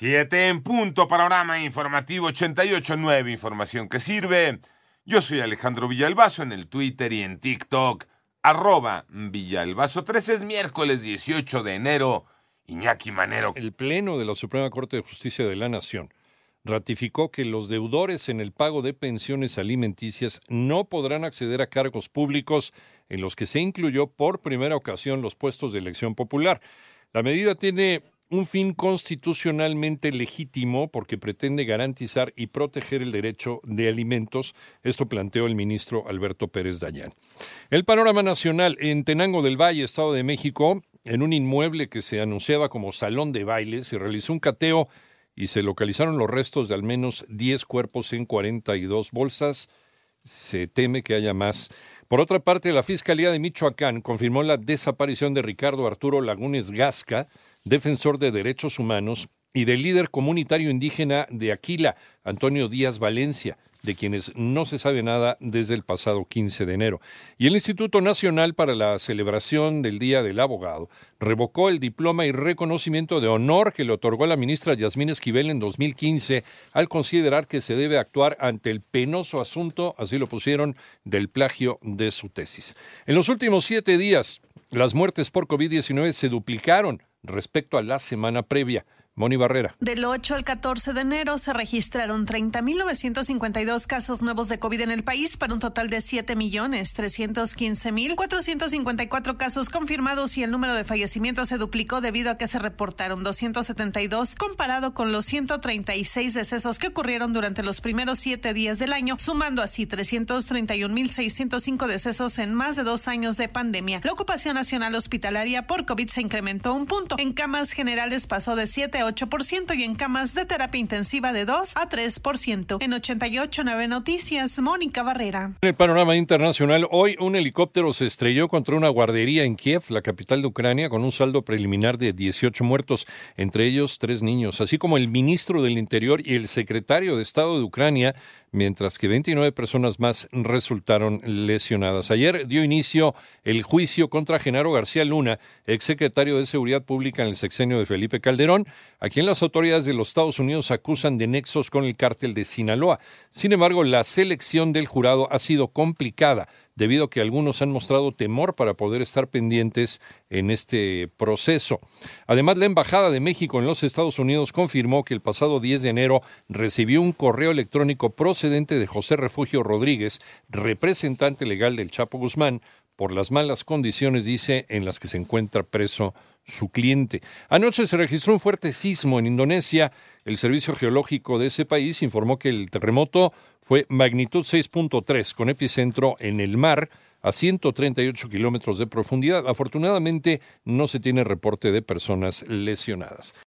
Siete en punto, panorama informativo 88.9, información que sirve. Yo soy Alejandro Villalbazo en el Twitter y en TikTok, arroba Villalbazo 13 es miércoles 18 de enero. Iñaki Manero. El Pleno de la Suprema Corte de Justicia de la Nación ratificó que los deudores en el pago de pensiones alimenticias no podrán acceder a cargos públicos en los que se incluyó por primera ocasión los puestos de elección popular. La medida tiene un fin constitucionalmente legítimo porque pretende garantizar y proteger el derecho de alimentos. Esto planteó el ministro Alberto Pérez Dayán. El panorama nacional en Tenango del Valle, Estado de México, en un inmueble que se anunciaba como salón de baile, se realizó un cateo y se localizaron los restos de al menos 10 cuerpos en 42 bolsas. Se teme que haya más. Por otra parte, la Fiscalía de Michoacán confirmó la desaparición de Ricardo Arturo Lagunes Gasca, defensor de derechos humanos, y del líder comunitario indígena de Aquila, Antonio Díaz Valencia de quienes no se sabe nada desde el pasado 15 de enero. Y el Instituto Nacional para la Celebración del Día del Abogado revocó el diploma y reconocimiento de honor que le otorgó la ministra Yasmín Esquivel en 2015 al considerar que se debe actuar ante el penoso asunto, así lo pusieron, del plagio de su tesis. En los últimos siete días, las muertes por COVID-19 se duplicaron respecto a la semana previa. Moni Barrera. Del 8 al 14 de enero se registraron 30.952 casos nuevos de COVID en el país para un total de 7.315.454 casos confirmados y el número de fallecimientos se duplicó debido a que se reportaron 272 comparado con los 136 decesos que ocurrieron durante los primeros siete días del año, sumando así 331.605 decesos en más de dos años de pandemia. La ocupación nacional hospitalaria por COVID se incrementó un punto. En camas generales pasó de 7 a 8% y en camas de terapia intensiva de 2 a 3%. En 88.9 Noticias, Mónica Barrera. En el panorama internacional, hoy un helicóptero se estrelló contra una guardería en Kiev, la capital de Ucrania, con un saldo preliminar de 18 muertos, entre ellos tres niños, así como el ministro del Interior y el secretario de Estado de Ucrania mientras que 29 personas más resultaron lesionadas. Ayer dio inicio el juicio contra Genaro García Luna, exsecretario de Seguridad Pública en el sexenio de Felipe Calderón, a quien las autoridades de los Estados Unidos acusan de nexos con el cártel de Sinaloa. Sin embargo, la selección del jurado ha sido complicada debido a que algunos han mostrado temor para poder estar pendientes en este proceso. Además, la Embajada de México en los Estados Unidos confirmó que el pasado 10 de enero recibió un correo electrónico procedente de José Refugio Rodríguez, representante legal del Chapo Guzmán, por las malas condiciones, dice, en las que se encuentra preso su cliente. Anoche se registró un fuerte sismo en Indonesia. El Servicio Geológico de ese país informó que el terremoto fue magnitud 6.3 con epicentro en el mar a 138 kilómetros de profundidad. Afortunadamente no se tiene reporte de personas lesionadas.